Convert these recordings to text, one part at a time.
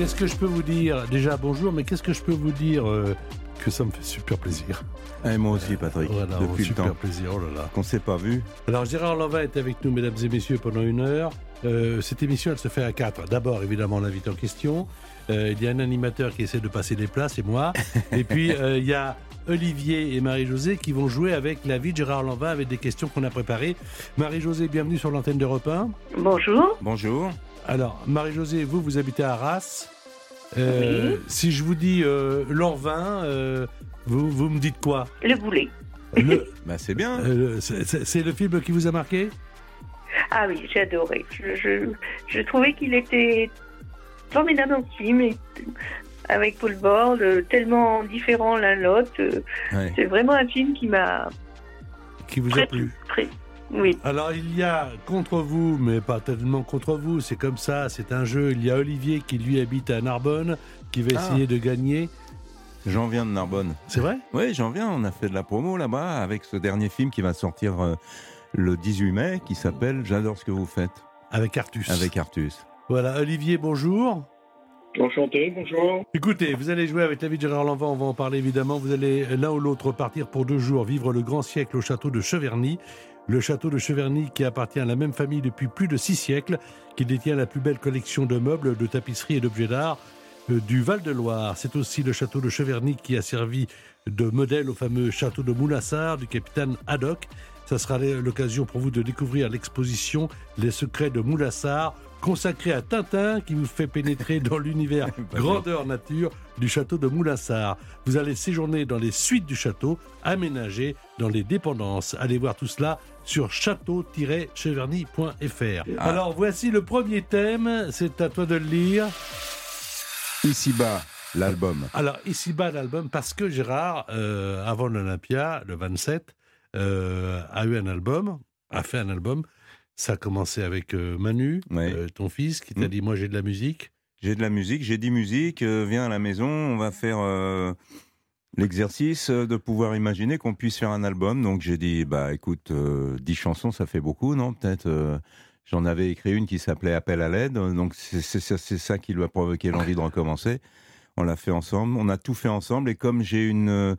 Qu'est-ce que je peux vous dire? Déjà, bonjour, mais qu'est-ce que je peux vous dire euh, que ça me fait super plaisir? Et moi aussi, Patrick. Voilà, depuis super le temps plaisir, oh là là. qu'on s'est pas vu. Alors, Gérard Lanvin est avec nous, mesdames et messieurs, pendant une heure. Euh, cette émission, elle se fait à quatre. D'abord, évidemment, l'invité en question. Euh, il y a un animateur qui essaie de passer des plats, c'est moi. et puis, il y a Olivier et Marie-Josée qui vont jouer avec la vie de Gérard Lanvin avec des questions qu'on a préparées. Marie-Josée, bienvenue sur l'antenne d'Europe 1. Bonjour. Bonjour. Alors, Marie-Josée, vous, vous habitez à Arras. Euh, Si je vous dis euh, Lanvin, euh, vous, vous me dites quoi? Le boulet. Le- Bah, c'est bien. euh, c'est- le film qui vous a marqué? Ah oui, j'ai adoré. Je, je, je trouvais qu'il était formidable en film, et- avec Paul Bord, euh, tellement différents l'un l'autre. euh, Ouais. C'est vraiment un film qui m'a Qui vous a plu très... Oui, Alors il y a contre vous, mais pas tellement contre vous, c'est comme ça, c'est un jeu. Il y a Olivier qui lui habite à Narbonne, qui va Ah. essayer de gagner. J'en viens de Narbonne. C'est vrai? Oui, j'en viens. On a fait de la promo là-bas avec ce dernier film qui va sortir euh, le 18 mai qui s'appelle J'adore ce que vous faites Avec Artus. avec Artus. Voilà, Olivier, bonjour. Enchanté, bonjour. Écoutez, vous allez jouer avec de Gérard Lanvin, on va en parler évidemment. Vous allez l'un ou l'autre partir pour deux jours vivre le grand siècle au château de Cheverny. Le château de Cheverny qui appartient à la même famille depuis plus de six siècles, qui détient la plus belle collection de meubles, de tapisseries et d'objets d'art euh, du Val-de-Loire. C'est aussi le château de Cheverny qui a servi de modèle au fameux château de Moulassar du capitaine Haddock. Ça sera l'occasion pour vous de découvrir l'exposition Les secrets de Moulassar, consacrée à Tintin, qui vous fait pénétrer dans l'univers grandeur nature du château de Moulassar. Vous allez séjourner dans les suites du château, aménagées dans les dépendances. Allez voir tout cela sur château-cheverny.fr. Ah. Alors voici le premier thème, c'est à toi de le lire. Ici-bas, l'album. Alors, ici-bas, l'album, parce que Gérard, euh, avant l'Olympia, le 27, euh, a eu un album, a fait un album. Ça a commencé avec euh, Manu, euh, ton fils, qui t'a Mm. dit Moi, j'ai de la musique. J'ai de la musique, j'ai dit musique, euh, viens à la maison, on va faire l'exercice de pouvoir imaginer qu'on puisse faire un album. Donc j'ai dit, bah écoute, euh, 10 chansons, ça fait beaucoup, non? Peut-être. euh, J'en avais écrit une qui s'appelait Appel à l'aide, donc c'est c'est ça- c'est ça qui lui a provoqué l'envie de recommencer. On l'a fait ensemble, on a tout fait ensemble, et comme j'ai une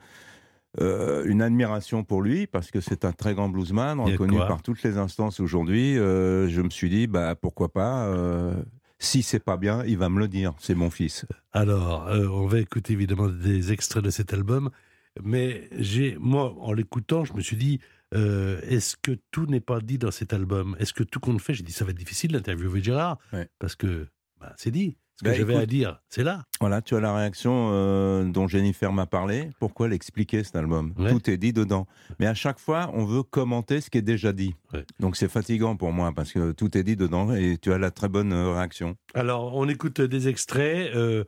euh, une admiration pour lui parce que c'est un très grand bluesman reconnu par toutes les instances aujourd'hui. euh, je me suis dit bah pourquoi pas. euh, si c'est pas bien, il va me le dire. C'est mon fils. Alors, on va écouter évidemment des extraits de cet album. Mais j'ai, moi, en l'écoutant, je me suis dit Est-ce que tout n'est pas dit dans cet album? Est-ce que tout compte fait J'ai dit Ça va être difficile d'interviewer Gérard? Ouais. Parce que bah, c'est dit. Ce que Bah, j'avais à dire, c'est là. Voilà, tu as la réaction euh, dont Jennifer m'a parlé. Pourquoi l'expliquer cet album? Ouais. Tout est dit dedans. Mais à chaque fois, on veut commenter ce qui est déjà dit. Ouais. Donc c'est fatigant pour moi parce que tout est dit dedans et tu as la très bonne euh, réaction. Alors, on écoute des extraits. Euh,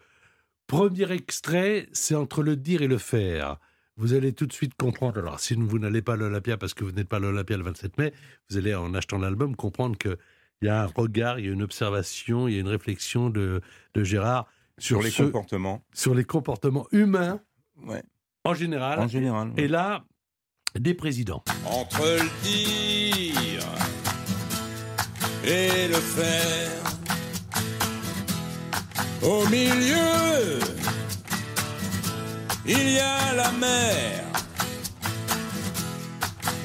premier extrait, c'est entre le dire et le faire. Vous allez tout de suite comprendre. Alors, si vous n'allez pas à l'Olympia parce que vous n'êtes pas à l'Olympia le 27 mai, vous allez, en achetant l'album, comprendre qu'il y a un regard, il y a une observation, il y a une réflexion de, de Gérard sur, Sur les ce- comportements. sur les comportements humains Ouais. en général. En général. Et là, des présidents. entre le dire et le faire. Au milieu, il y a la mer.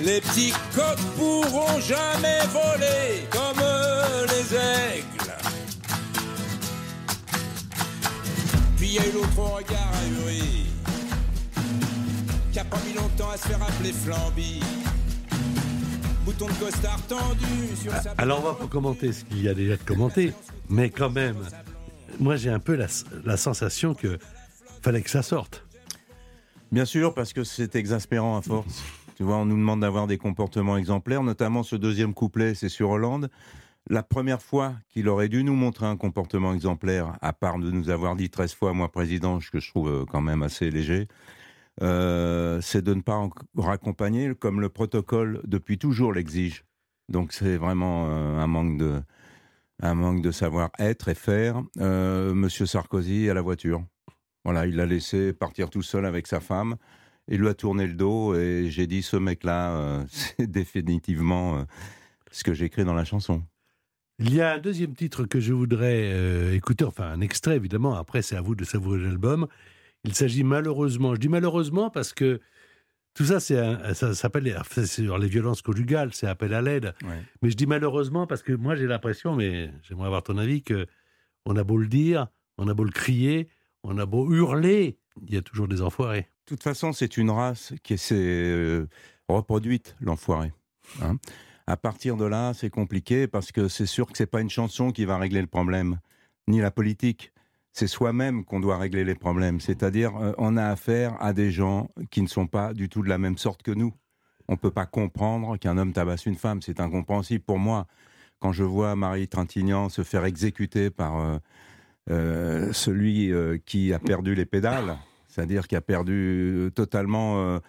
Les petits coqs pourront jamais voler comme les aigles. Puis il y a eu l'autre au regard ahuri qui a pas mis longtemps à se faire appeler Flamby. Bouton de costard tendu sur sa Alors, on va pas commenter ce qu'il y a déjà de commenté, mais quand même, moi j'ai un peu la, la sensation que fallait que ça sorte. Bien sûr, parce que c'est exaspérant à force. Tu vois, on nous demande d'avoir des comportements exemplaires, notamment ce deuxième couplet, c'est sur Hollande. La première fois qu'il aurait dû nous montrer un comportement exemplaire, à part de nous avoir dit 13 fois, moi président, ce que je trouve euh, quand même assez léger, euh, c'est de ne pas raccompagner comme le protocole depuis toujours l'exige. Donc c'est vraiment euh, un manque de, un manque de savoir-être et faire. Monsieur Sarkozy à la voiture. Voilà, il l'a laissé partir tout seul avec sa femme. Il lui a tourné le dos et j'ai dit ce mec-là, c'est définitivement ce que j'écris dans la chanson. Il y a un deuxième titre que je voudrais euh, écouter, enfin un extrait évidemment, après c'est à vous de savourer l'album. Il s'agit malheureusement, je dis malheureusement parce que tout ça, c'est ça s'appelle sur les violences conjugales, c'est appel à l'aide. Mais je dis malheureusement parce que moi j'ai l'impression, mais j'aimerais avoir ton avis, que on a beau le dire, on a beau le crier, on a beau hurler, il y a toujours des enfoirés. De toute façon, c'est une race qui s'est euh, reproduite, l'enfoiré. Hein à partir de là, c'est compliqué parce que c'est sûr que c'est pas une chanson qui va régler le problème, ni la politique. C'est soi-même qu'on doit régler les problèmes. C'est-à-dire, euh, on a affaire à des gens qui ne sont pas du tout de la même sorte que nous. On peut pas comprendre qu'un homme tabasse une femme. C'est incompréhensible pour moi. Quand je vois Marie Trintignant se faire exécuter par euh, euh, celui qui a perdu les pédales, c'est-à-dire qui a perdu totalement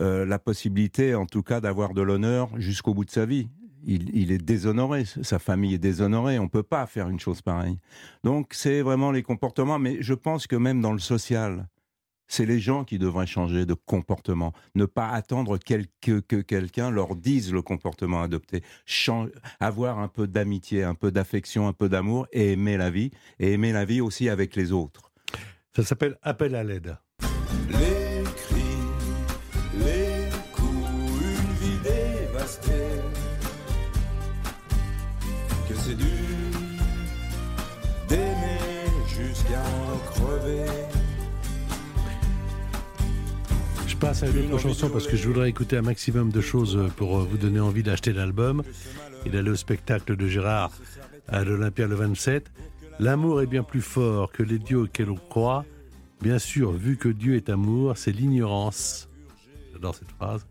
euh, la possibilité, en tout cas, d'avoir de l'honneur jusqu'au bout de sa vie. Il, est déshonoré, sa famille est déshonorée, on ne peut pas faire une chose pareille. Donc c'est vraiment les comportements, mais je pense que même dans le social, c'est les gens qui devraient changer de comportement, ne pas attendre que quelqu'un leur dise le comportement adopté, avoir un peu d'amitié, un peu d'affection, un peu d'amour et aimer la vie, et aimer la vie aussi avec les autres. Ça s'appelle Appel à l'aide. Passe à une autre chanson parce que je voudrais écouter un maximum de choses pour vous donner envie d'acheter l'album et d'aller au spectacle de Gérard à l'Olympia le 27. L'amour est bien plus fort que les dieux auxquels on croit. Bien sûr, vu que Dieu est amour, c'est l'ignorance. J'adore cette phrase.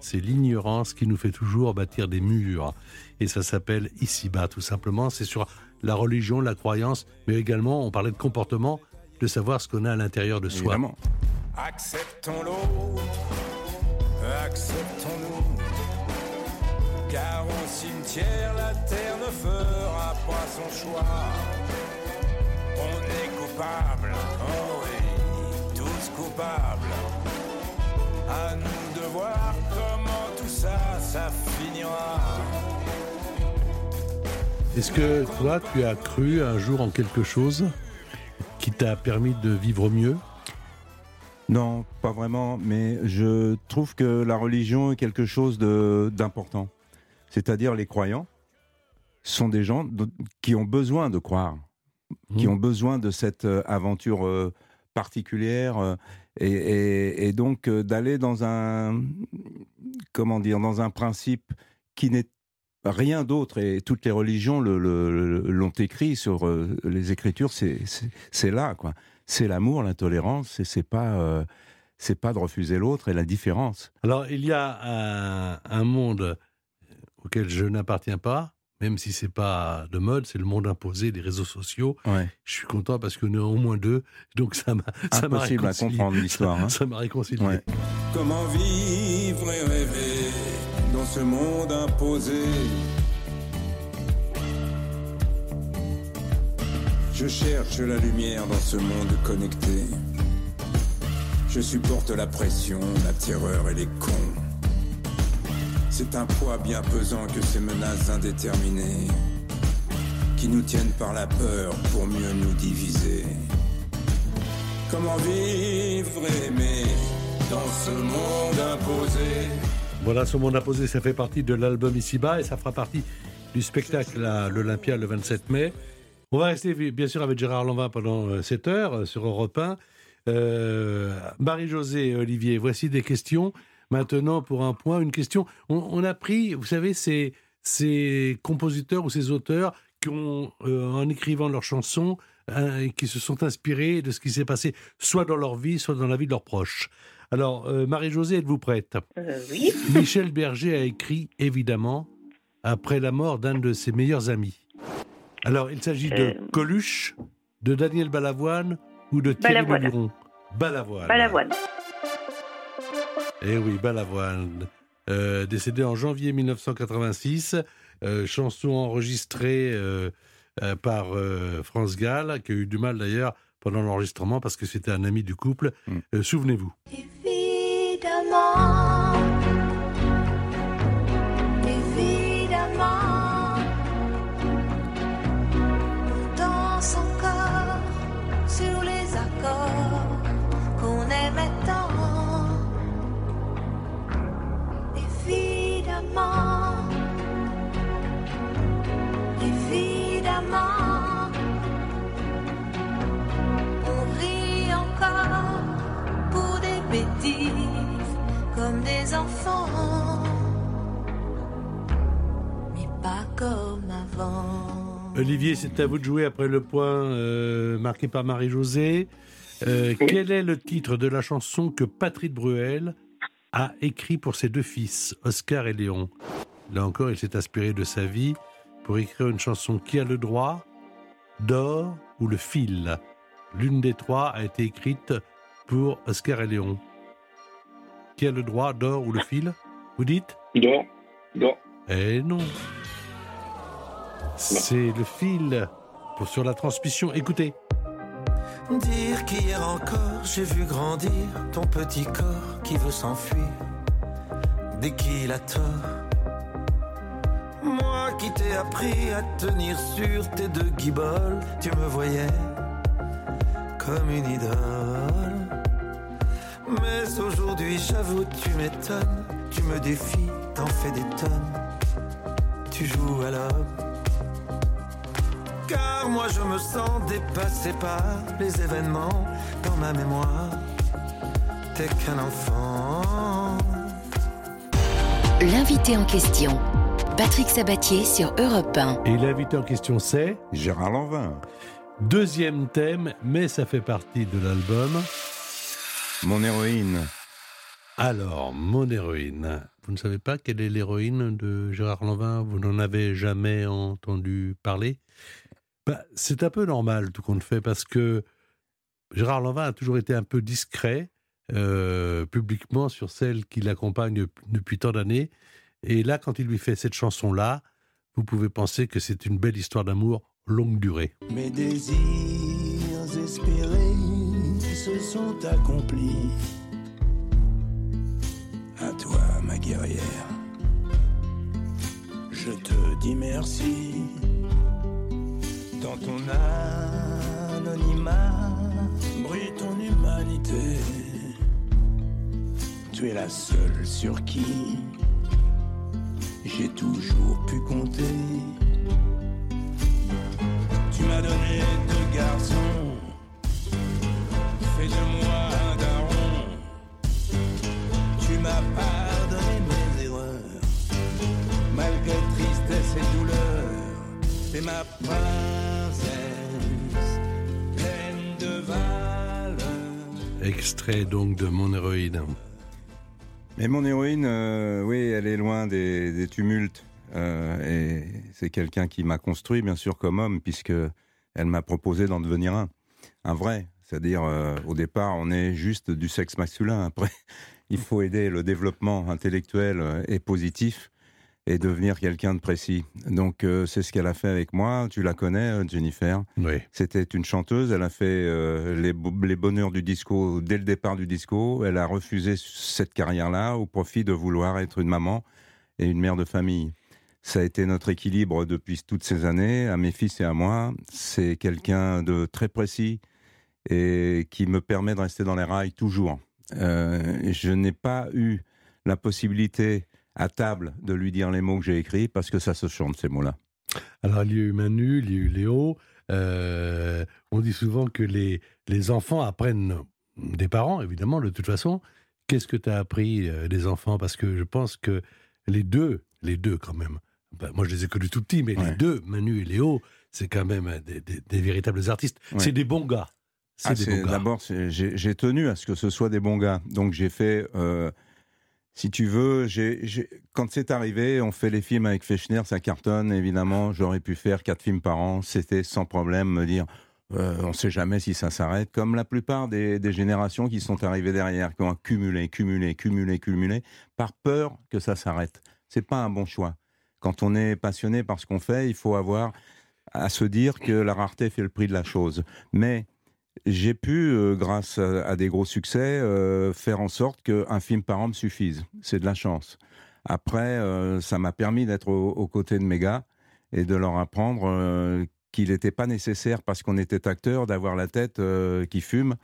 C'est l'ignorance qui nous fait toujours bâtir des murs. Et ça s'appelle ici-bas, tout simplement. C'est sur la religion, la croyance, mais également, on parlait de comportement, de savoir ce qu'on a à l'intérieur de soi. Acceptons l'autre, acceptons-nous, car au cimetière, la terre ne fera pas son choix. On est coupable, oh oui, tous coupables. À nous de voir comment tout ça, ça finira. Est-ce que toi, tu as cru un jour en quelque chose qui t'a permis de vivre mieux? Non, pas vraiment, mais je trouve que la religion est quelque chose d'important. C'est-à-dire les croyants sont des gens qui ont besoin de croire, qui mmh. ont besoin de cette euh, aventure euh, particulière euh, et, et donc d'aller dans un comment dire dans un principe qui n'est rien d'autre, et toutes les religions l'ont écrit sur les Écritures, c'est là, quoi. C'est l'amour, l'intolérance, et c'est pas, euh, c'est pas de refuser l'autre et la différence. Alors, il y a un, monde auquel je n'appartiens pas, même si c'est pas de mode, c'est le monde imposé des réseaux sociaux. Je suis content parce qu'on est au moins deux, donc ça m'a ça m'a à comprendre l'histoire. Hein. Ça m'a réconcilié. Comment vivre et rêver dans ce monde imposé? Je cherche la lumière dans ce monde connecté. Je supporte la pression, la terreur et les cons. C'est un poids bien pesant que ces menaces indéterminées qui nous tiennent par la peur pour mieux nous diviser. Comment vivre aimer dans ce monde imposé? Voilà, ce monde imposé, ça fait partie de l'album Ici-bas et ça fera partie du spectacle à l'Olympia le 27 mai. On va rester bien sûr avec Gérard Lanvin pendant 7 euh, heures euh, sur Europe 1. Euh, Marie-Josée et Olivier, voici des questions. Maintenant, pour un point, une question. On, a pris, vous savez, ces, ces, compositeurs ou ces auteurs qui ont, en écrivant leurs chansons, hein, qui se sont inspirés de ce qui s'est passé soit dans leur vie, soit dans la vie de leurs proches. Alors, euh, Marie-Josée, êtes-vous prête? Oui. Michel Berger a écrit, évidemment, après la mort d'un de ses meilleurs amis. Alors, il s'agit de Euh. Coluche, de Daniel Balavoine ou de Thierry Balavoine. Leluron Balavoine. Balavoine. Eh oui, Balavoine. Euh, décédé en janvier 1986, euh, chanson enregistrée euh, euh, par euh, France Gall, qui a eu du mal d'ailleurs pendant l'enregistrement parce que c'était un ami du couple. Mm. Euh, Souvenez-vous. Évidemment, comme des enfants, mais pas comme avant. Olivier, c'est à vous de jouer après le point euh, marqué par Marie-Josée. Euh, quel est le titre de la chanson que Patrick Bruel a écrit pour ses deux fils, Oscar et Léon? Là encore, il s'est inspiré de sa vie pour écrire une chanson qui a le droit, d'or ou le fil. L'une des trois a été écrite pour Oscar et Léon. Qui a le droit, d'or ou le fil Vous dites? Dors. Dors. Eh non. C'est le fil pour sur la transmission. Écoutez. Dire qu'hier encore j'ai vu grandir ton petit corps qui veut s'enfuir dès qu'il a tort. Moi qui t'ai appris à tenir sur tes deux guiboles, tu me voyais comme une idole. Mais aujourd'hui j'avoue tu m'étonnes, tu me défies, t'en fais des tonnes, tu joues à l'homme. Car moi je me sens dépassé par les événements dans ma mémoire. T'es qu'un enfant. L'invité en question, Patrick Sabatier sur Europe 1. Et l'invité en question, c'est Gérard Lanvin. deuxième thème, mais ça fait partie de l'album. Mon héroïne. Alors, mon héroïne. Vous ne savez pas quelle est l'héroïne de Gérard Lanvin? Vous n'en avez jamais entendu parler? Bah, C'est un peu normal tout compte fait parce que Gérard Lanvin a toujours été un peu discret euh, publiquement sur celle qui l'accompagne depuis tant d'années. Et là, quand il lui fait cette chanson-là, vous pouvez penser que c'est une belle histoire d'amour longue durée. Mes désirs espérés se sont accomplis. À toi, ma guerrière, je te dis merci. Dans ton anonymat brille ton humanité. Tu es la seule sur qui j'ai toujours pu compter. Tu m'as donné deux garçons, fais de moi un daron. Tu m'as pardonné mes erreurs, malgré tristesse et douleur. T'es ma princesse, pleine de valeur. Extrait donc de Mon héroïne. Mais mon héroïne, euh, oui, elle est loin des, des tumultes. Euh, et c'est quelqu'un qui m'a construit, bien sûr, comme homme, puisque elle m'a proposé d'en devenir un. Un vrai. C'est-à-dire, euh, au départ, on est juste du sexe masculin. Après, il faut aider le développement intellectuel euh, et positif et devenir quelqu'un de précis. Donc, euh, c'est ce qu'elle a fait avec moi. Tu la connais, Jennifer? Oui. C'était une chanteuse, elle a fait euh, les bonheurs du disco dès le départ du disco. Elle a refusé cette carrière-là au profit de vouloir être une maman et une mère de famille. Ça a été notre équilibre depuis toutes ces années, à mes fils et à moi. C'est quelqu'un de très précis et qui me permet de rester dans les rails toujours. Euh, je n'ai pas eu la possibilité à table de lui dire les mots que j'ai écrits parce que ça se chante ces mots-là. Alors, il y a eu Manu, il y a eu Léo. Euh, on dit souvent que les, les enfants apprennent des parents, évidemment, de toute façon. Qu'est-ce que tu as appris euh, des enfants? Parce que je pense que les deux, les deux quand même, ben, moi je les ai connus tout petits, mais les deux, Manu et Léo, c'est quand même des, des- des véritables artistes. Ouais. C'est des bons gars. C'est Ah. D'abord, j'ai tenu à ce que ce soit des bons gars. Donc j'ai fait, euh, si tu veux, quand c'est arrivé, on fait les films avec Fechner, ça cartonne, évidemment. J'aurais pu faire quatre films par an. C'était sans problème me dire, euh, on ne sait jamais si ça s'arrête. Comme la plupart des, des générations qui sont arrivées derrière, qui ont cumulé, cumulé, cumulé, cumulé, par peur que ça s'arrête. C'est pas un bon choix. Quand on est passionné par ce qu'on fait, il faut avoir à se dire que la rareté fait le prix de la chose. Mais j'ai pu, euh, grâce à, des gros succès, euh, faire en sorte qu'un film par an me suffise. C'est de la chance. Après, euh, ça m'a permis d'être au- aux côtés de mes gars et de leur apprendre qu'il n'était pas nécessaire, parce qu'on était acteurs, d'avoir la tête qui fume.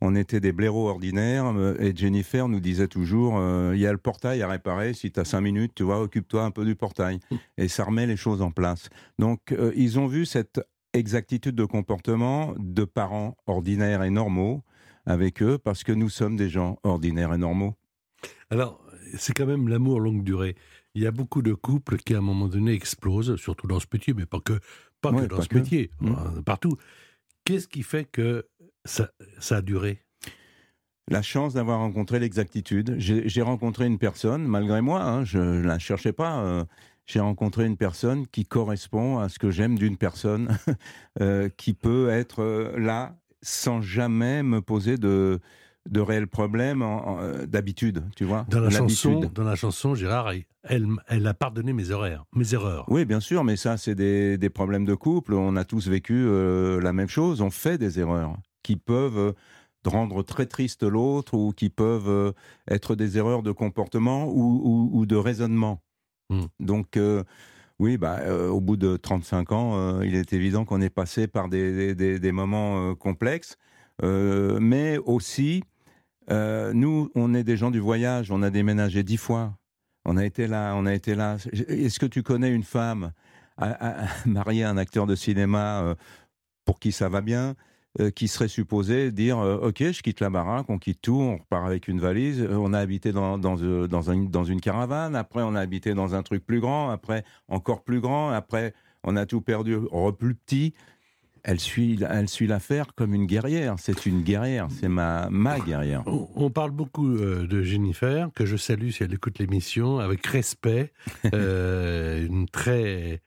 On était des blaireaux ordinaires et Jennifer nous disait toujours il y a le portail à réparer, si tu as cinq minutes, tu vois, occupe-toi un peu du portail. Et ça remet les choses en place. Donc, ils ont vu cette exactitude de comportement de parents ordinaires et normaux avec eux, parce que nous sommes des gens ordinaires et normaux. Alors, c'est quand même l'amour longue durée. Il y a beaucoup de couples qui, à un moment donné, explosent, surtout dans ce métier, mais pas que, pas Ouais, que dans pas ce que. métier, Mm. euh, partout. Qu'est-ce qui fait que ça, ça a duré? La chance d'avoir rencontré l'exactitude. J'ai j'ai rencontré une personne, malgré moi, hein, je ne la cherchais pas. euh, j'ai rencontré une personne qui correspond à ce que j'aime d'une personne, euh, qui peut être euh, là sans jamais me poser de, de réels problèmes euh, d'habitude, tu vois. Dans la chanson, dans la chanson, Gérard, elle, elle a pardonné mes erreurs, mes erreurs. Oui, bien sûr, mais ça, c'est des, des problèmes de couple. On a tous vécu euh, la même chose. On fait des erreurs qui peuvent euh, rendre très triste l'autre ou qui peuvent euh, être des erreurs de comportement ou, ou- ou de raisonnement. Mm. Donc, euh, oui, bah, euh, au bout de 35 ans, euh, il est évident qu'on est passé par des, des- moments complexes, mais aussi, nous, on est des gens du voyage, on a déménagé dix fois. On a été là, on a été là. Est-ce que tu connais une femme mariée à un acteur de cinéma pour qui ça va bien, euh, qui serait supposé dire euh, Ok, je quitte la baraque, on quitte tout, on repart avec une valise. Euh, on a habité dans, dans, dans, un- dans une caravane, après on a habité dans un truc plus grand, après encore plus grand, après on a tout perdu, re plus petit. Elle suit, elle suit l'affaire comme une guerrière. C'est une guerrière, c'est ma, ma guerrière. On, parle beaucoup de Jennifer, que je salue si elle écoute l'émission, avec respect. Une, très,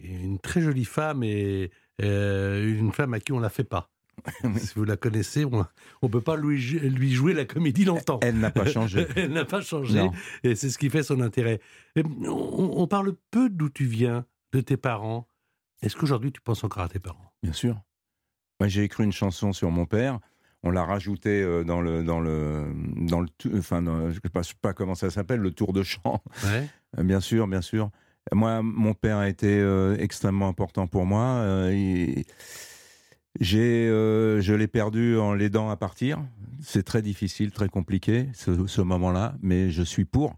une très jolie femme et euh, une femme à qui on ne la fait pas. Si vous la connaissez, on ne peut pas lui, jou- lui jouer la comédie longtemps. Elle n'a pas changé. Elle n'a pas changé. Non. Et c'est ce qui fait son intérêt. On, on parle peu d'où tu viens, de tes parents. Est-ce qu'aujourd'hui tu penses encore à tes parents? Bien sûr. Moi, j'ai écrit une chanson sur mon père. On l'a rajouté euh, dans le dans le dans le enfin dans- je sais pas, comment ça s'appelle le tour de chant. Ouais. Bien sûr, bien sûr. Moi, mon père a été euh, extrêmement important pour moi. Euh, il- J'ai, euh, je l'ai perdu en l'aidant à partir. C'est très difficile, très compliqué ce, moment-là, mais je suis pour.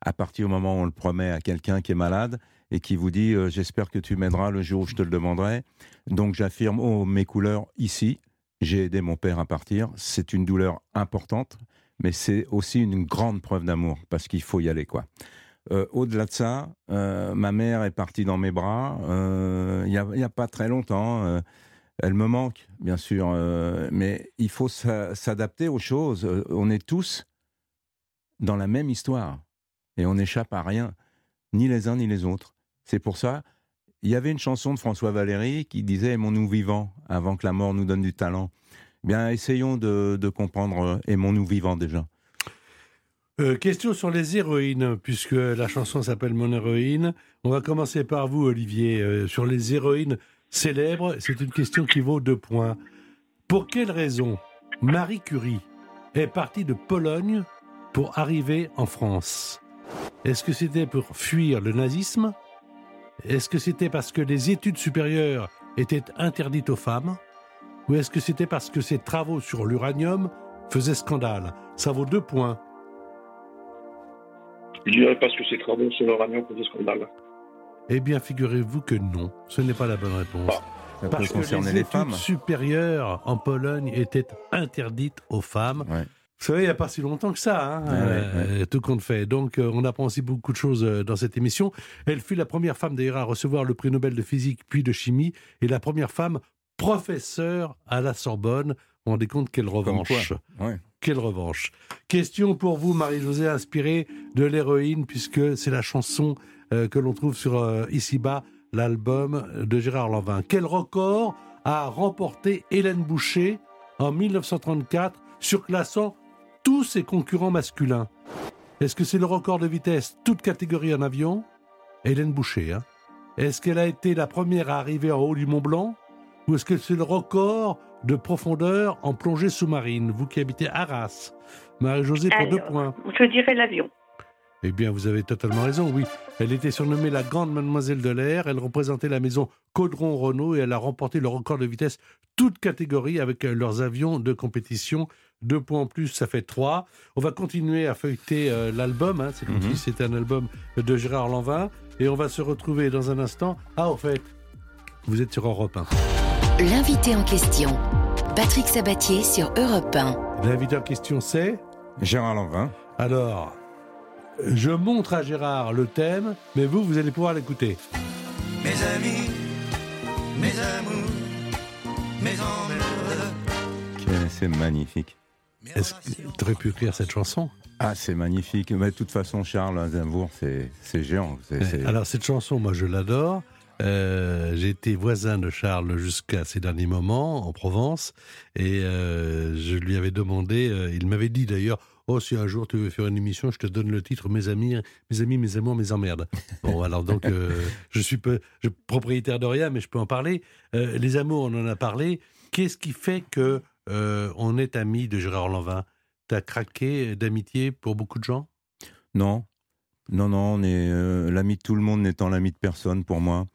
À partir du moment où on le promet à quelqu'un qui est malade et qui vous dit euh, j'espère que tu m'aideras le jour où je te le demanderai. Donc j'affirme haut mes couleurs ici. J'ai aidé mon père à partir. C'est une douleur importante, mais c'est aussi une grande preuve d'amour parce qu'il faut y aller quoi. Euh, Au-delà de ça, ma mère est partie dans mes bras il n'y a pas très longtemps. Elle me manque, bien sûr, euh, mais il faut s'a- s'adapter aux choses. Euh, On est tous dans la même histoire et on n'échappe à rien, ni les uns ni les autres. C'est pour ça, il y avait une chanson de François Valéry qui disait Aimons-nous vivants avant que la mort nous donne du talent. Bien, essayons de, comprendre euh, Aimons-nous vivants déjà. Question sur les héroïnes, puisque la chanson s'appelle Mon héroïne. On va commencer par vous, Olivier, sur les héroïnes célèbres. C'est une question qui vaut deux points. Pour quelle raison Marie Curie est partie de Pologne pour arriver en France? Est-ce que c'était pour fuir le nazisme? Est-ce que c'était parce que les études supérieures étaient interdites aux femmes? Ou est-ce que c'était parce que ses travaux sur l'uranium faisaient scandale? Ça vaut deux points. Je dirais parce que ces travaux sur l'uranium faisaient scandale. Eh bien, figurez-vous que non, ce n'est pas la bonne réponse. Parce que les les études femmes. supérieures en Pologne étaient interdites aux femmes. Ouais. Vous savez, il n'y a pas si longtemps que ça, hein, ouais, euh, tout compte fait. Donc, euh, on apprend aussi beaucoup de choses euh, dans cette émission. Elle fut la première femme d'ailleurs à recevoir le prix Nobel de physique puis de chimie et la première femme professeure à la Sorbonne. Vous vous rendez compte quelle revanche Ouais. Quelle revanche. Question pour vous, Marie-Josée, inspirée de l'héroïne, puisque c'est la chanson que l'on trouve sur euh, Ici-bas, l'album de Gérard Lanvin. Quel record a remporté Hélène Boucher en 1934, surclassant tous ses concurrents masculins? Est-ce que c'est le record de vitesse, toute catégorie en avion? Hélène Boucher, hein Est-ce qu'elle a été la première à arriver en haut du Mont Blanc? Ou est-ce que c'est le record de profondeur en plongée sous-marine? Vous qui habitez Arras. Marie-Josée pour deux points. Je dirais l'avion. Eh bien, vous avez totalement raison, oui. Elle était surnommée la Grande Mademoiselle de l'air. Elle représentait la maison Caudron-Renault et elle a remporté le record de vitesse toute catégorie avec euh, leurs avions de compétition. Deux points en plus, ça fait trois. On va continuer à feuilleter euh, l'album. hein. C'est comme si c'était un album de Gérard Lanvin. Et on va se retrouver dans un instant. Ah, au fait, vous êtes sur Europe 1. L'invité en question, Patrick Sabatier sur Europe 1. L'invité en question, c'est Gérard Lanvin. Alors, je montre à Gérard le thème, mais vous, vous allez pouvoir l'écouter. Mes amis, mes amours, mes emmerdes. Quel- C'est magnifique. Est-ce que tu aurais pu écrire cette chanson? Ah, c'est magnifique. Mais de toute façon, Charles Aznavour, c'est c'est géant. Alors cette chanson, moi je l'adore. Euh, J'ai été voisin de Charles jusqu'à ces derniers moments en Provence et euh, je lui avais demandé, euh, il m'avait dit d'ailleurs, oh si un jour tu veux faire une émission, je te donne le titre Mes amis, mes amis, mes amours, mes emmerdes. Bon alors donc euh, je suis peu, je, propriétaire de rien, mais je peux en parler. Euh, les amours, on en a parlé. Qu'est-ce qui fait que euh, on est amis de Gérard Lanvin? T'as craqué d'amitié pour beaucoup de gens? Non, non, non, on est l'ami de tout le monde n'étant l'ami de personne pour moi.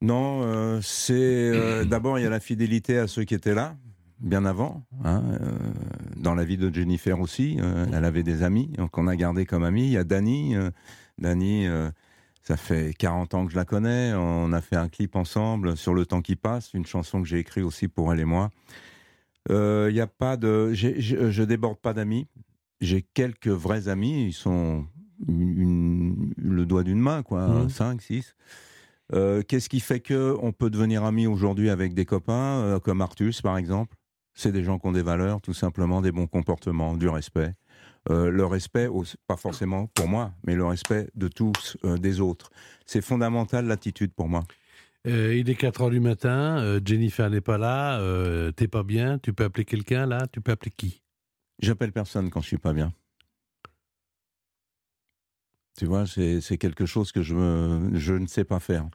Non, c'est d'abord il y a la fidélité à ceux qui étaient là bien avant, hein, euh, dans la vie de Jennifer aussi. euh, elle avait des amis qu'on a gardés comme amis. Il y a Dani, euh, Dani, ça fait 40 ans que je la connais. On a fait un clip ensemble sur le temps qui passe, une chanson que j'ai écrite aussi pour elle et moi. Il y a pas de, je, je déborde pas d'amis. J'ai quelques vrais amis, ils sont une- une- le doigt d'une main, quoi, Mhm. 5, 6. Qu'est-ce qui fait que on peut devenir ami aujourd'hui avec des copains, euh, comme Artus par exemple? C'est des gens qui ont des valeurs, tout simplement, des bons comportements, du respect. Euh, le respect, pas forcément pour moi, mais le respect de tous, euh, des autres. C'est fondamental l'attitude pour moi. Euh, il est 4 heures du matin, Jennifer n'est pas là, t'es pas bien, tu peux appeler quelqu'un là, tu peux appeler qui? J'appelle personne quand je suis pas bien. Tu vois, c'est c'est quelque chose que je, me- je ne sais pas faire.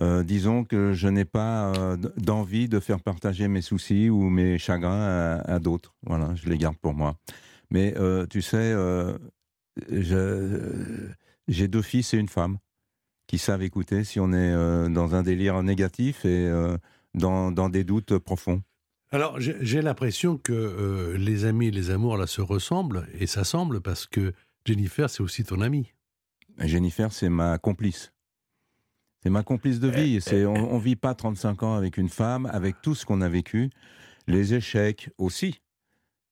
Euh, disons que je n'ai pas euh, d'envie de faire partager mes soucis ou mes chagrins à, à d'autres. Voilà, je les garde pour moi. Mais euh, tu sais, j'ai deux fils et une femme qui savent écouter si on est dans un délire négatif et dans, dans des doutes profonds. Alors j'ai l'impression que les amis et les amours là se ressemblent et s'assemblent parce que Jennifer c'est aussi ton amie. Jennifer, c'est ma complice. C'est ma complice de vie. C'est, on, on vit pas 35 ans avec une femme, avec tout ce qu'on a vécu, les échecs aussi,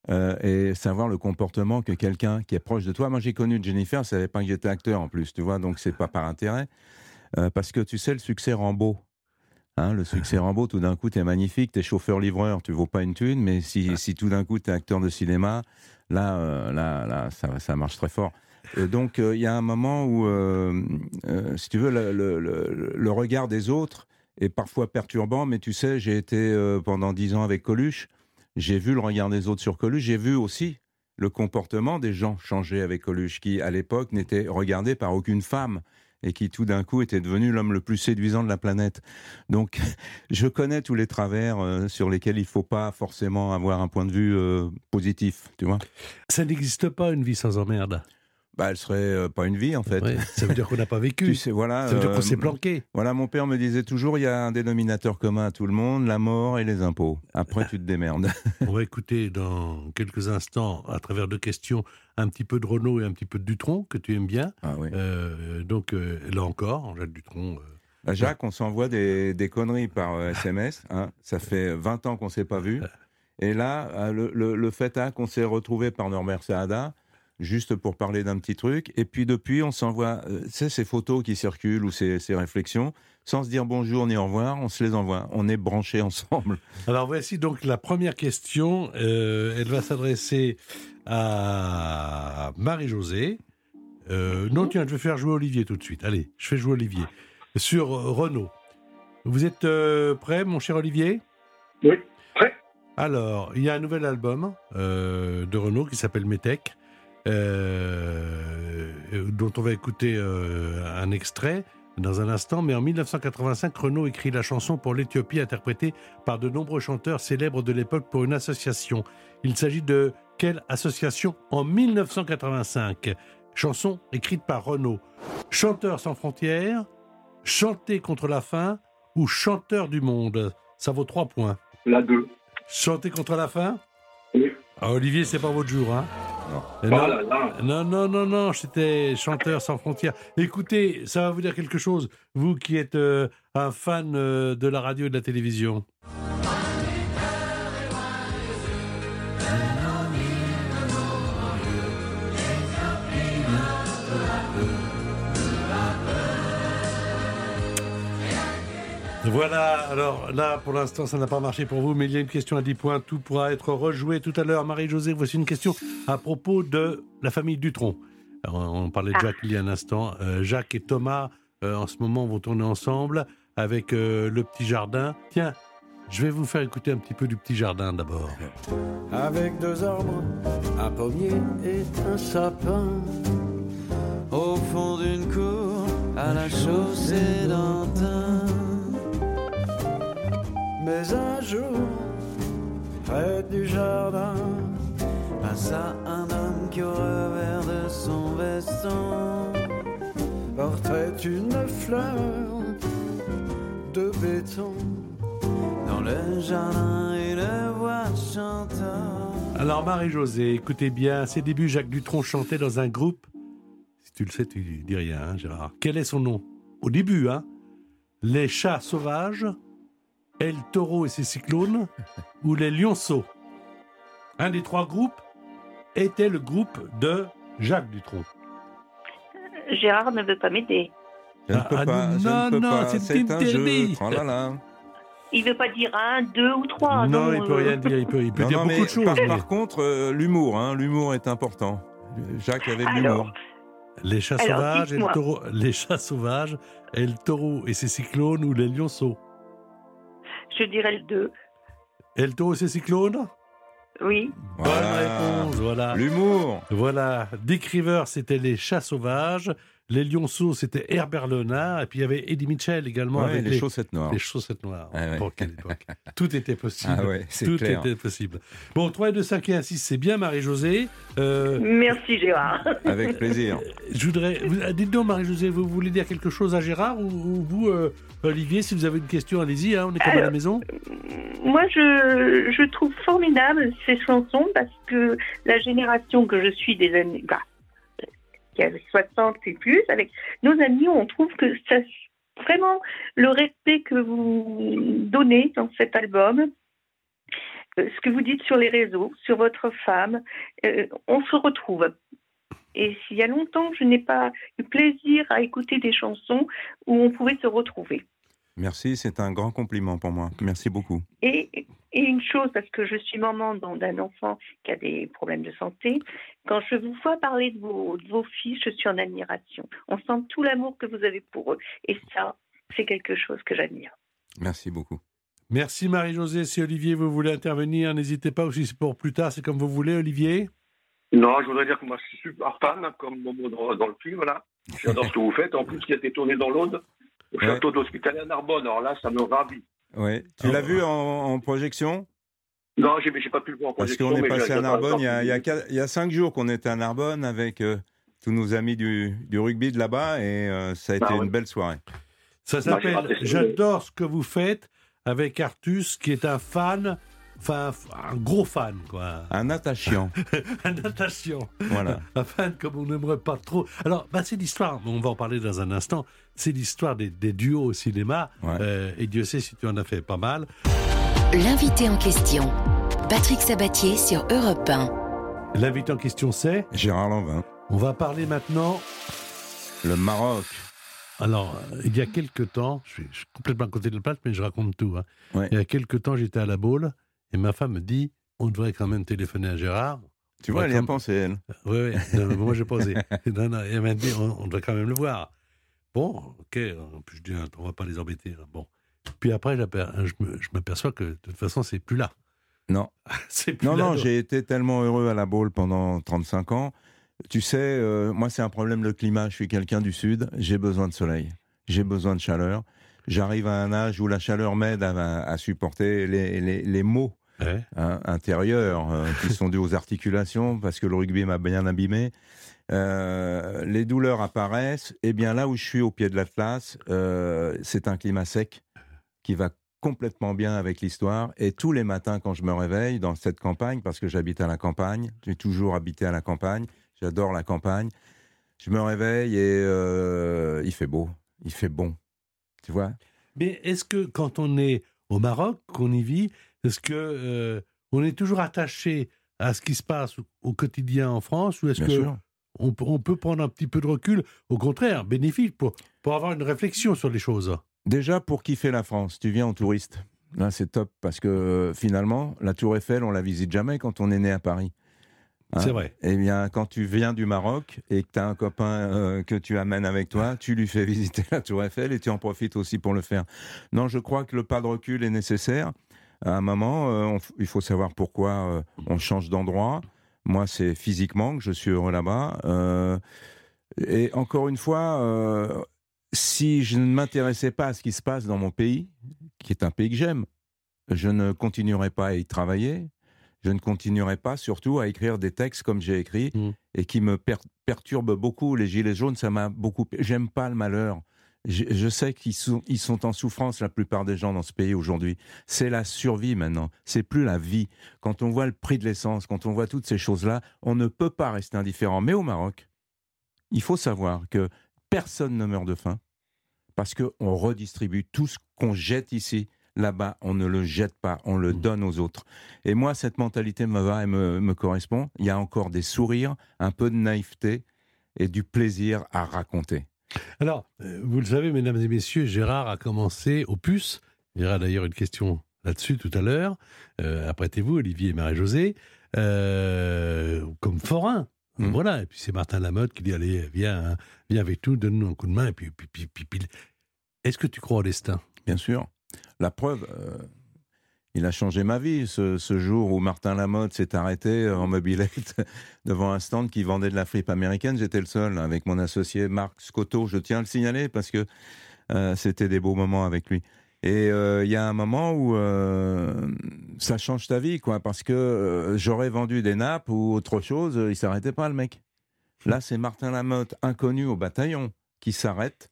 Euh, et savoir le comportement que quelqu'un qui est proche de toi. Moi, j'ai connu Jennifer, je savais pas que j'étais acteur en plus, tu vois, donc c'est pas par intérêt, Euh, parce que tu sais, le succès rend beau. Hein, le succès beau, tout d'un coup, tu es magnifique, tu es chauffeur-livreur, tu vaux pas une thune, mais si, si tout d'un coup, tu es acteur de cinéma, là, euh, là, là ça, ça marche très fort. Et donc, euh, il y a un moment où, euh, euh, si tu veux, le, regard des autres est parfois perturbant, mais tu sais, j'ai été euh, pendant dix ans avec Coluche, j'ai vu le regard des autres sur Coluche, j'ai vu aussi le comportement des gens changer avec Coluche, qui à l'époque n'était regardé par aucune femme et qui tout d'un coup était devenu l'homme le plus séduisant de la planète. Donc, je connais tous les travers euh, sur lesquels il ne faut pas forcément avoir un point de vue euh, positif, tu vois. Ça n'existe pas une vie sans emmerde. Bah, elle serait euh, pas une vie en fait. Ouais, ça veut dire qu'on n'a pas vécu. Tu sais, voilà. ça veut dire euh, qu'on s'est planqué. Voilà, mon père me disait toujours, il y a un dénominateur commun à tout le monde, la mort et les impôts. Après, tu te démerdes. On va écouter dans quelques instants, à travers deux questions, un petit peu de Renault et un petit peu de Dutronc, que tu aimes bien. Ah oui. Euh, donc euh, là encore, Jacques Dutronc. euh, Bah, Jacques, on s'envoie des, des conneries par euh, SMS. hein. Ça fait 20 ans qu'on s'est pas vu. Et là, euh, le, le, le fait est qu'on s'est retrouvé par Norbert Saada, juste pour parler d'un petit truc. Et puis depuis, on s'envoie, euh, ces photos qui circulent ou ces, ces réflexions, sans se dire bonjour ni au revoir, on se les envoie. On est branchés ensemble. Alors voici donc la première question. Euh, elle va s'adresser à Marie-Josée. Euh, non, tiens, je vais faire jouer Olivier tout de suite. Allez, je fais jouer Olivier. Sur euh, Renault. Vous êtes euh, prêt, mon cher Olivier? Oui, prêt. Alors, il y a un nouvel album euh, de Renault qui s'appelle Metec, euh, dont on va écouter euh, un extrait dans un instant. Mais en 1985, Renault écrit la chanson pour l'Éthiopie, interprétée par de nombreux chanteurs célèbres de l'époque pour une association. Il s'agit de quelle association en 1985 Chanson écrite par Renault. Chanteur sans frontières, chanter contre la faim ou chanteur du monde Ça vaut trois points. La 2. Chanter contre la faim? Oui. ah, Olivier, c'est pas votre jour, hein? Oh non. là là. non, non, non, non, c'était chanteur sans frontières. Écoutez, ça va vous dire quelque chose, vous qui êtes euh, un fan euh, de la radio et de la télévision. Voilà, alors là, pour l'instant, ça n'a pas marché pour vous, mais il y a une question à 10 points. Tout pourra être rejoué tout à l'heure. Marie-Josée, voici une question à propos de la famille Dutronc. Alors, on parlait de Jacques il y a un instant. Euh, Jacques et Thomas, euh, en ce moment, vont tourner ensemble avec euh, le petit jardin. Tiens, je vais vous faire écouter un petit peu du petit jardin d'abord. Avec deux arbres, un pommier et un sapin. Au fond d'une cour, à la chaussée d'Antin. Mais un jour, près du jardin, passa un homme qui au revers de son veston portait une fleur de béton. Dans le jardin, une voix chantant. Alors Marie-Josée, écoutez bien, à ses débuts, Jacques Dutronc chantait dans un groupe. Si tu le sais, tu dis rien, hein, Gérard. Quel est son nom? Au début, hein Les chats sauvages, El Taureau et ses cyclones, ou les lionceaux Un des trois groupes était le groupe de Jacques Dutronc. Gérard ne veut pas m'aider. Je ne Ah, peux ah, pas. je non, ne peux non, c'est interdit. jeu. Oh là là. Il veut pas dire un, deux ou trois. non, il peut euh, rien dire, il peut, il peut Non, dire non, beaucoup de choses. Par, mais- par contre, euh, l'humour, hein, l'humour est important. Jacques avait de l'humour. Les chats Alors, sauvages et le taureau, les chats sauvages, et le taureau et ses cyclones ou les lionceaux. Je dirais le deux. Et le taureau et ses cyclones? Oui. Bonne réponse, voilà. L'humour. Voilà. Dick Rivers, c'était les chats sauvages. Les lionceaux, c'était Herbert Léonard. Et puis il y avait Eddie Mitchell également Ouais, avec les, les, chaussettes noires. les chaussettes noires. Ah ouais. Bon, quelle époque. Tout était possible. Ah ouais, Tout clair. était possible. Bon, 3 et 2, 5 et 1, 6, c'est bien, Marie-Josée. Euh, Merci Gérard. Avec plaisir. je voudrais. vous- ah, Dites donc, Marie-Josée, vous voulez dire quelque chose à Gérard ou, ou vous, euh, Olivier, si vous avez une question, allez-y, hein, on est comme à la Alors, maison. Moi, je, je trouve formidable ces chansons parce que la génération que je suis des années, bah, qui a 60 et plus, avec nos amis, on trouve que ça, vraiment le respect que vous donnez dans cet album, euh, ce que vous dites sur les réseaux, sur votre femme, euh, on se retrouve. Et s'il y a longtemps, je n'ai pas eu plaisir à écouter des chansons où on pouvait se retrouver. Merci, c'est un grand compliment pour moi. Merci beaucoup. Et, et une chose, parce que je suis maman d'un enfant qui a des problèmes de santé, quand je vous vois parler de vos, de vos filles, je suis en admiration. On sent tout l'amour que vous avez pour eux. Et ça, c'est quelque chose que j'admire. Merci beaucoup. Merci Marie-Josée. Si Olivier, vous voulez intervenir, n'hésitez pas. Ou si c'est pour plus tard, c'est comme vous voulez, Olivier. Non, je voudrais dire que moi, je suis super fan, comme dans le film, là. J'adore ce que vous faites. En plus, qui a été tourné dans l'Aude, au Ouais. château d'Hospitalet à Narbonne. Alors là, ça me ravit. Ouais. Tu Ah, l'as bah. vu en, en projection? Non, j'ai j'ai pas pu le voir en Parce projection, qu'on est passé à Narbonne il y a, il y a le film. quatre- il y a cinq jours qu'on était à Narbonne avec euh, tous nos amis du, du rugby de là-bas et euh, ça a été Ah ouais. une belle soirée. Ça Bah, s'appelle J'adore ce que vous faites avec Artus, qui est un fan, enfin un gros fan, quoi. Un attachant. Un natation. voilà. Un fan comme on n'aimerait pas trop. Alors, bah, c'est l'histoire, on va en parler dans un instant, c'est l'histoire des, des duos au cinéma. Ouais. Euh, et Dieu sait si tu en as fait pas mal. L'invité en question, Patrick Sabatier sur Europe 1. L'invité en question, c'est Gérard Lanvin. On va parler maintenant. Le Maroc. Alors, il y a quelques temps, je suis, je suis complètement à côté de la plaque, mais je raconte tout. hein. Ouais. Il y a quelques temps, j'étais à la Baule et ma femme me dit on devrait quand même téléphoner à Gérard. Tu vois, elle y a pensé, elle. Oui, oui. Non, mais moi, j'ai posé. Non, non, elle m'a dit on, on doit quand même le voir. Bon, ok. Puis je dis on va pas les embêter. hein. Bon. Puis après, je m'aperçois que de toute façon, c'est plus là. Non. plus Non, là. non, j'ai été tellement heureux à la Baule pendant 35 ans. Tu sais, euh, moi, c'est un problème le climat. Je suis quelqu'un du Sud. J'ai besoin de soleil. J'ai besoin de chaleur. J'arrive à un âge où la chaleur m'aide à, à supporter les, les, les maux Ouais. hein, intérieurs euh, qui sont dus aux articulations parce que le rugby m'a bien abîmé. Euh, les douleurs apparaissent. Et bien là où je suis au pied de l'Atlas, euh, c'est un climat sec qui va complètement bien avec l'histoire. Et tous les matins, quand je me réveille dans cette campagne, parce que j'habite à la campagne, j'ai toujours habité à la campagne, j'adore la campagne, je me réveille et euh, il fait beau, il fait bon. Tu vois? Mais est-ce que quand on est au Maroc, qu'on y vit, est-ce que euh, on est toujours attaché à ce qui se passe au, quotidien en France ou est-ce que sûr. on, peut- on peut prendre un petit peu de recul? Au contraire, bénéfique pour, pour avoir une réflexion sur les choses. Déjà, pour kiffer la France, tu viens en touriste. Là, c'est top parce que finalement, la Tour Eiffel, on la visite jamais quand on est né à Paris. Hein? C'est vrai. Eh bien, quand tu viens du Maroc et que tu as un copain euh, que tu amènes avec toi, tu lui fais visiter la Tour Eiffel et tu en profites aussi pour le faire. Non, je crois que le pas de recul est nécessaire. À un moment, euh, on il faut savoir pourquoi euh, on change d'endroit. Moi, c'est physiquement que je suis heureux là-bas. Euh, et encore une fois, si je ne m'intéressais pas à ce qui se passe dans mon pays, qui est un pays que j'aime, je ne continuerai pas à y travailler. Je ne continuerai pas surtout à écrire des textes comme j'ai écrit Mm. et qui me per- perturbent beaucoup. Les gilets jaunes, ça m'a beaucoup. J'aime pas le malheur. Je, je sais qu'ils sont, ils sont en souffrance, la plupart des gens dans ce pays aujourd'hui. C'est la survie maintenant. C'est plus la vie. Quand on voit le prix de l'essence, quand on voit toutes ces choses-là, on ne peut pas rester indifférent. Mais au Maroc, il faut savoir que personne ne meurt de faim parce qu'on redistribue tout ce qu'on jette ici. Là-bas, on ne le jette pas, on le Mm. donne aux autres. Et moi, cette mentalité me va et me, me correspond. Il y a encore des sourires, un peu de naïveté et du plaisir à raconter. Alors, euh, vous le savez, mesdames et messieurs, Gérard a commencé au puce. Il y aura d'ailleurs une question là-dessus tout à l'heure. Euh, Apprêtez-vous, Olivier et Marie-Josée, euh, comme forain. Mm. Voilà, et puis c'est Martin Lamotte qui dit Allez, viens, hein, viens avec nous, donne-nous un coup de main. Et puis, puis, puis, puis- puis- Est-ce que tu crois au destin Bien sûr. La preuve, euh, il a changé ma vie ce, jour où Martin Lamotte s'est arrêté en mobilette devant un stand qui vendait de la fripe américaine. J'étais le seul avec mon associé Marc Scotto. Je tiens à le signaler parce que euh, c'était des beaux moments avec lui. Et euh, il y a un moment où euh, ça change ta vie, quoi, parce que j'aurais vendu des nappes ou autre chose, il s'arrêtait pas, le mec. Là, c'est Martin Lamotte, inconnu au bataillon, qui s'arrête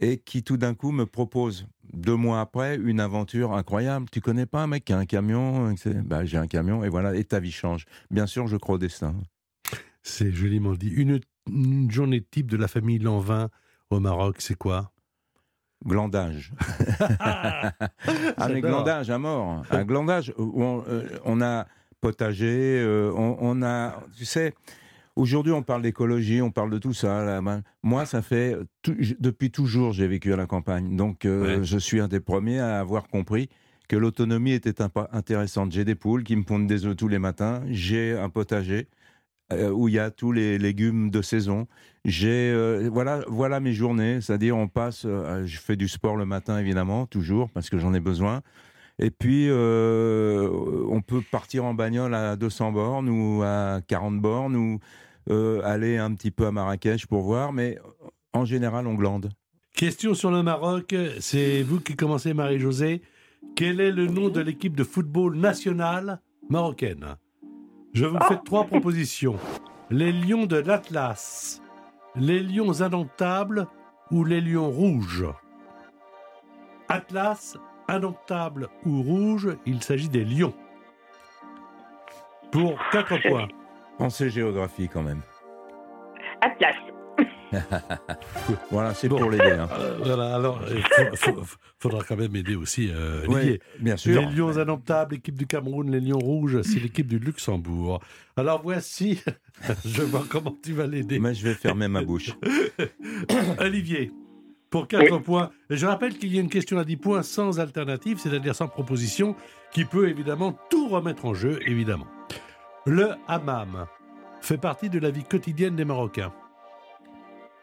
et qui tout d'un coup me propose, deux mois après, une aventure incroyable. Tu connais pas un mec qui a un camion c'est- bah, J'ai un camion, et voilà, et ta vie change. Bien sûr, je crois au destin. C'est joliment dit. Une, une journée type de la famille Lanvin au Maroc, c'est quoi? Glandage. Ah, mais glandage à mort. Un glandage où on, euh, on a potager, euh, on, on a, tu sais, aujourd'hui on parle d'écologie, on parle de tout ça. là, ben, moi, ça fait tout- j- depuis toujours j'ai vécu à la campagne, donc euh, Ouais. je suis un des premiers à avoir compris que l'autonomie était intéressante. J'ai des poules qui me pondent des œufs tous les matins, j'ai un potager euh, où il y a tous les légumes de saison. J'ai euh, voilà voilà mes journées, c'est-à-dire on passe euh, je fais du sport le matin évidemment toujours parce que j'en ai besoin. Et puis euh, on peut partir en bagnole à 200 bornes ou à 40 bornes ou euh, aller un petit peu à Marrakech pour voir mais en général on glande. Question sur le Maroc, c'est vous qui commencez, Marie-Josée. Quel est le nom de l'équipe de football nationale marocaine? Je vous fais trois propositions. Les Lions de l'Atlas, les Lions indomptables ou les Lions rouges? Atlas, indomptable ou rouge, il s'agit des Lions. Pour quatre points. Pensez géographie quand même. Atlas. voilà, c'est Bon. pour l'aider. hein. Euh, voilà, alors il faut- faut- faudra quand même aider aussi euh, Oui, Olivier. bien sûr. Les Lions indomptables, l'équipe du Cameroun, les Lions rouges, c'est l'équipe du Luxembourg. Alors voici, je vois comment tu vas l'aider. Mais je vais fermer ma bouche. Olivier, pour 4 points. Et je rappelle qu'il y a une question à 10 points sans alternative, c'est-à-dire sans proposition, qui peut évidemment tout remettre en jeu, évidemment. Le hammam fait partie de la vie quotidienne des Marocains.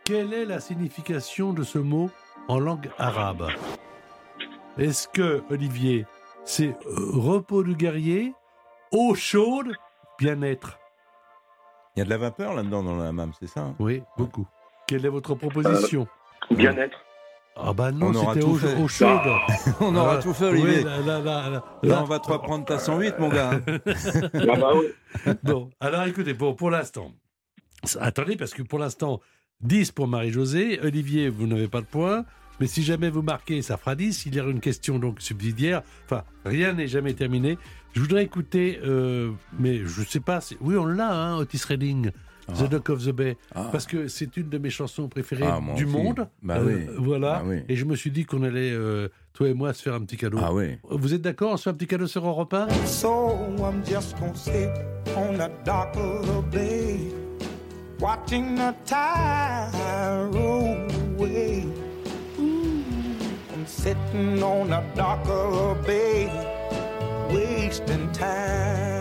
Quelle est la signification de ce mot en langue arabe? Est-ce que, Olivier, c'est euh, repos du guerrier, eau chaude, bien-être? Il y a de la vapeur là-dedans dans le hammam, c'est ça hein? Oui, beaucoup. Quelle est votre proposition? Bien-être. Ah bah non, On aura c'était tout eau, fait. eau chaude. On aura Ah, tout fait, oui, Olivier. là, là, là, là, Là, on va te reprendre ta 108, mon gars. Ah bah oui. Bon, alors écoutez, pour, pour l'instant, attendez, parce que pour l'instant, 10 pour Marie-Josée. Olivier, vous n'avez pas de point. Mais si jamais vous marquez, ça fera 10. Il y aura une question donc subsidiaire. Enfin, rien n'est jamais terminé. Je voudrais écouter, euh, mais je sais pas. si- Oui, on l'a, hein, Otis Redding. The Duck of the Bay, Ah. parce que c'est une de mes chansons préférées Ah, du aussi. monde. Bah Euh, oui. Voilà. Bah oui. Et je me suis dit qu'on allait, euh, toi et moi, se faire un petit cadeau. Ah oui. Vous êtes d'accord On se fait un petit cadeau sur Europe 1 So I'm just gonna sit on the dock of the bay, watching the tide roll away. I'm sitting on the dock of the bay, wasting time.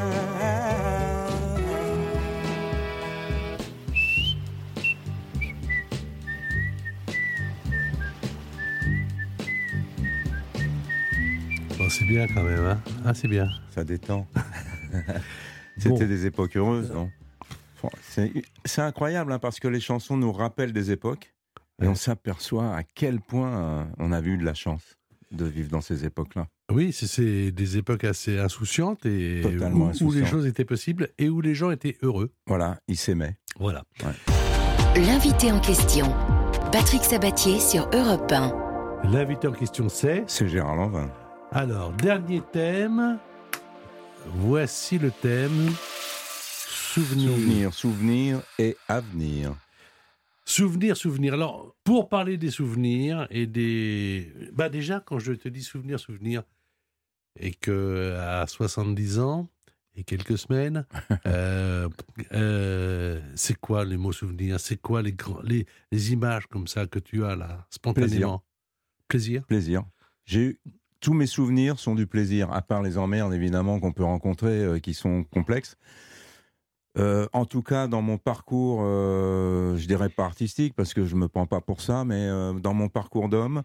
C'est bien quand même, hein Ah, c'est bien. Ça détend. C'était Bon. des époques heureuses, non? C'est incroyable hein, parce que les chansons nous rappellent des époques et on s'aperçoit à quel point euh, on a eu de la chance de vivre dans ces époques-là. Oui, c'est- des époques assez insouciantes et Totalement où, où les choses étaient possibles et où les gens étaient heureux. Voilà, ils s'aimaient. Voilà. L'invité en question. Patrick Sabatier sur Europe 1. L'invité en question, c'est. C'est Gérard Lanvin. Alors, dernier thème. Voici le thème. Souvenir. Souvenir, souvenir et avenir. Souvenir, souvenir. Alors, pour parler des souvenirs et des. Bah, déjà, quand je te dis souvenir, souvenir, et que à 70 ans et quelques semaines, euh, euh, c'est quoi les mots souvenirs? C'est quoi les, grands, les, les images comme ça que tu as là, spontanément? Plaisir? Plaisir. J'ai eu tous mes souvenirs sont du plaisir, à part les emmerdes évidemment qu'on peut rencontrer, euh, qui sont complexes. Euh, en tout cas, dans mon parcours, euh, je dirais pas artistique parce que je me prends pas pour ça, mais euh, dans mon parcours d'homme,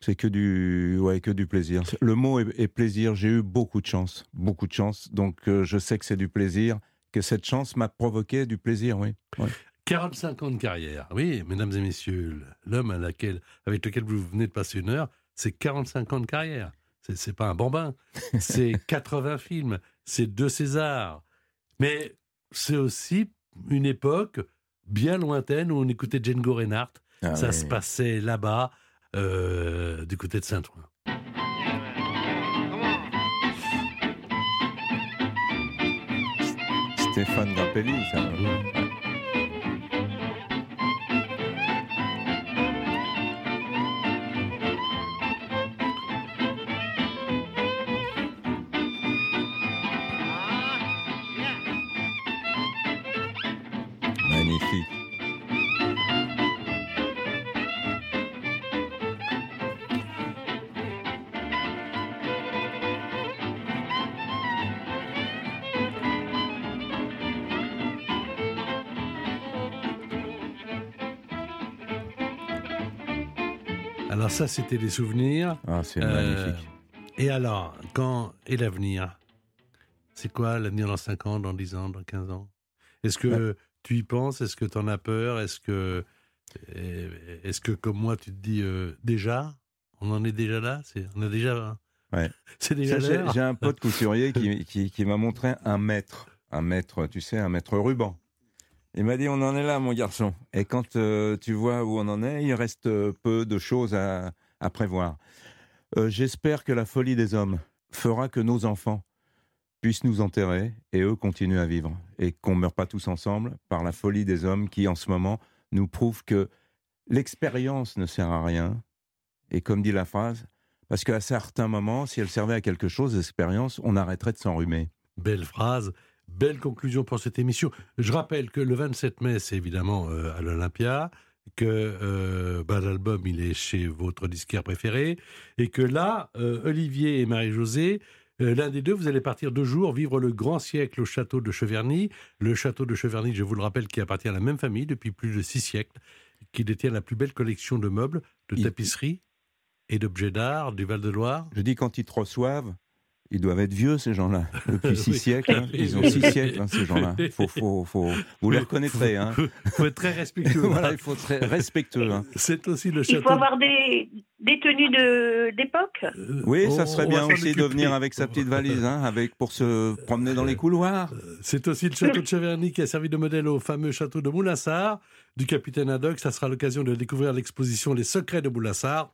c'est que du, ouais, que du plaisir. Le mot est, plaisir. J'ai eu beaucoup de chance, beaucoup de chance. Donc, je sais que c'est du plaisir, que cette chance m'a provoqué du plaisir, oui. Ouais. 45 ans de carrière. Oui, mesdames et messieurs, l'homme avec lequel vous venez de passer une heure, c'est 45 ans de carrière. C'est, pas un bambin. C'est 80 films. C'est deux Césars. Mais c'est aussi une époque bien lointaine où on écoutait Django Reinhardt. Ah Ça oui. se passait là-bas, euh, du côté de Saint-Ouen. Stéphane Grappelli, ça. Alors ça, c'était des souvenirs. Ah, c'est Euh, magnifique. Et alors, quand est l'avenir? C'est quoi l'avenir dans 5 ans, dans 10 ans, dans 15 ans? Est-ce que tu y penses? Est-ce que tu en as peur? Est-ce que, euh, est-ce que, comme moi, tu te dis euh, déjà? On en est déjà là? C'est- On a déjà. Ouais. C'est déjà Ça, J'ai l'heure j'ai un pote couturier qui, qui, qui m'a montré un mètre, un mètre, tu sais, un mètre ruban. Il m'a dit, on en est là, mon garçon. Et quand euh, tu vois où on en est, il reste euh, peu de choses à, prévoir. Euh, J'espère que la folie des hommes fera que nos enfants puissent nous enterrer et eux continuent à vivre. Et qu'on ne meure pas tous ensemble par la folie des hommes qui, en ce moment, nous prouvent que l'expérience ne sert à rien. Et comme dit la phrase, parce qu'à certains moments, si elle servait à quelque chose, l'expérience, on arrêterait de s'enrhumer. Belle phrase, belle conclusion pour cette émission. Je rappelle que le 27 mai, c'est évidemment euh, à l'Olympia, que euh, bah, l'album il est chez votre disquaire préféré, et que là, euh, Olivier et Marie-Josée, l'un des deux, vous allez partir deux jours vivre le grand siècle au château de Cheverny. Le château de Cheverny, je vous le rappelle, qui appartient à la même famille depuis plus de six siècles, qui détient la plus belle collection de meubles, de tapisseries et d'objets d'art du Val-de-Loire. Je dis quand ils te reçoivent, ils doivent être vieux, ces gens-là. Depuis six Oui. siècles, hein. ils ont six siècles, hein, ces gens-là. Faut, faut, faut... Vous les reconnaîtrez. Hein. Il faut être très respectueux. voilà, il faut être très respectueux. hein. C'est aussi le Il château. faut avoir des, des tenues de- d'époque. Euh, Oui, ça serait on bien aussi de venir avec sa petite valise, hein, avec, pour se promener dans les couloirs. C'est aussi le château de Cheverny qui a servi de modèle au fameux château de Moulassar du capitaine Haddock. Ça sera l'occasion de découvrir l'exposition Les secrets de Moulassar,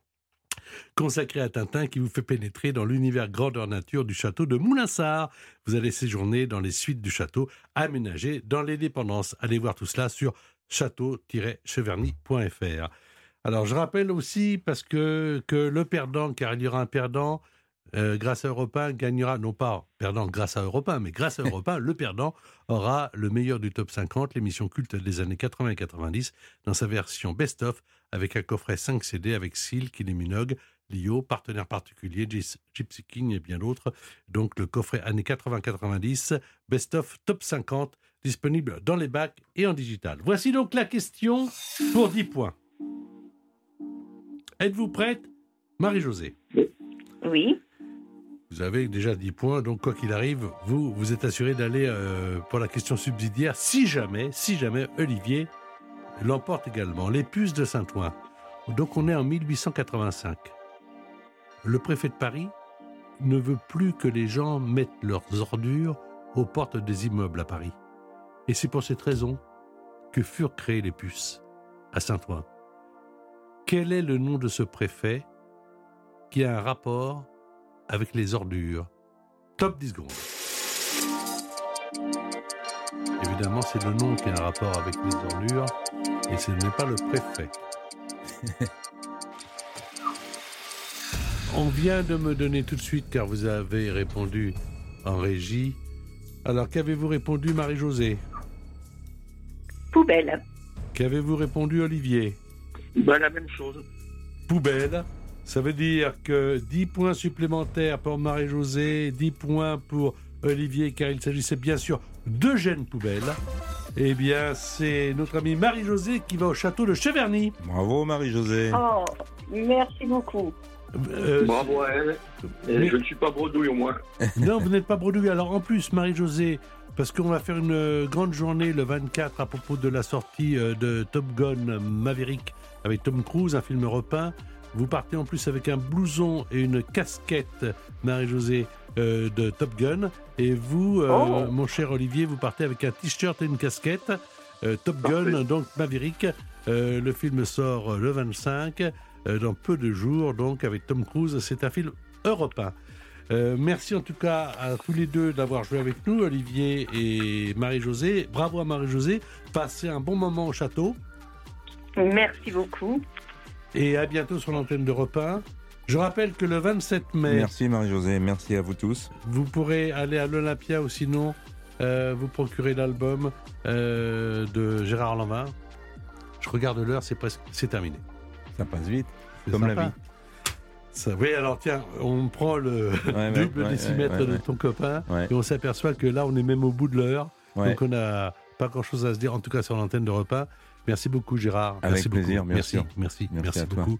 consacrée à Tintin, qui vous fait pénétrer dans l'univers grandeur nature du château de Moulassar. Vous allez séjourner dans les suites du château aménagé dans les dépendances. Allez voir tout cela sur château-cheverny.fr. Alors, je rappelle aussi, parce que, que le perdant, car il y aura un perdant, euh, grâce à Europe 1, gagnera, non pas perdant grâce à Europe 1, mais grâce à Europe 1, le perdant aura le meilleur du top 50, l'émission culte des années 80 et 90, dans sa version best-of, avec un coffret 5 CD avec Seal, Kylie Minogue, Lio, partenaire particulier, Gypsy King et bien d'autres. Donc le coffret années 80-90, best-of top 50, disponible dans les bacs et en digital. Voici donc la question pour 10 points. Êtes-vous prête Marie-Josée? Oui. vous avez déjà 10 points, donc quoi qu'il arrive, vous, vous êtes assuré d'aller euh, pour la question subsidiaire si jamais, si jamais Olivier l'emporte également. Les puces de Saint-Ouen. Donc on est en 1885. Le préfet de Paris ne veut plus que les gens mettent leurs ordures aux portes des immeubles à Paris. Et c'est pour cette raison que furent créées les puces à Saint-Ouen. Quel est le nom de ce préfet qui a un rapport avec les ordures? Top 10 secondes. Évidemment, c'est le nom qui a un rapport avec les ordures et ce n'est pas le préfet. On vient de me donner tout de suite, car vous avez répondu en régie. Alors, qu'avez-vous répondu, Marie-Josée? Poubelle. Qu'avez-vous répondu, Olivier? Ben, la même chose. poubelle. Ça veut dire que 10 points supplémentaires pour Marie-Josée, 10 points pour Olivier, car il s'agissait bien sûr d'Eugène Poubelle. Eh bien, c'est notre amie Marie-Josée qui va au château de Cheverny. Bravo, Marie-Josée. Oh, merci beaucoup. Euh, Bravo à elle. Mais- je ne suis pas bredouille au moins. non, vous n'êtes pas bredouille. Alors, en plus, Marie-Josée, parce qu'on va faire une grande journée le 24 à propos de la sortie euh, de Top Gun Maverick avec Tom Cruise, un film repeint. Vous partez en plus avec un blouson et une casquette, Marie-Josée, euh, de Top Gun. Et vous, euh, Oh. mon cher Olivier, vous partez avec un t-shirt et une casquette. euh, Top Gun, donc Maverick. Le film sort le 25, euh, dans peu de jours, donc avec Tom Cruise. C'est un film européen. Euh, merci en tout cas à tous les deux d'avoir joué avec nous, Olivier et Marie-Josée. Bravo à Marie-Josée. Passez un bon moment au château Merci beaucoup. Et à bientôt sur l'antenne d'Europe 1. Je rappelle que le 27 mai, Merci, Marie-Josée. Merci à vous tous. vous pourrez aller à l'Olympia ou sinon euh, vous procurer l'album euh, de Gérard Lanvin. Je regarde l'heure, c'est presque, c'est terminé. Ça passe vite. Comme la vie. Ça, oui, alors tiens, on prend le ouais, double ouais, décimètre ouais, de ton copain et on s'aperçoit que là, on est même au bout de l'heure. Donc on n'a pas grand-chose à se dire, en tout cas sur l'antenne de repas. Merci beaucoup, Gérard. Avec plaisir, merci. Merci, merci, beaucoup.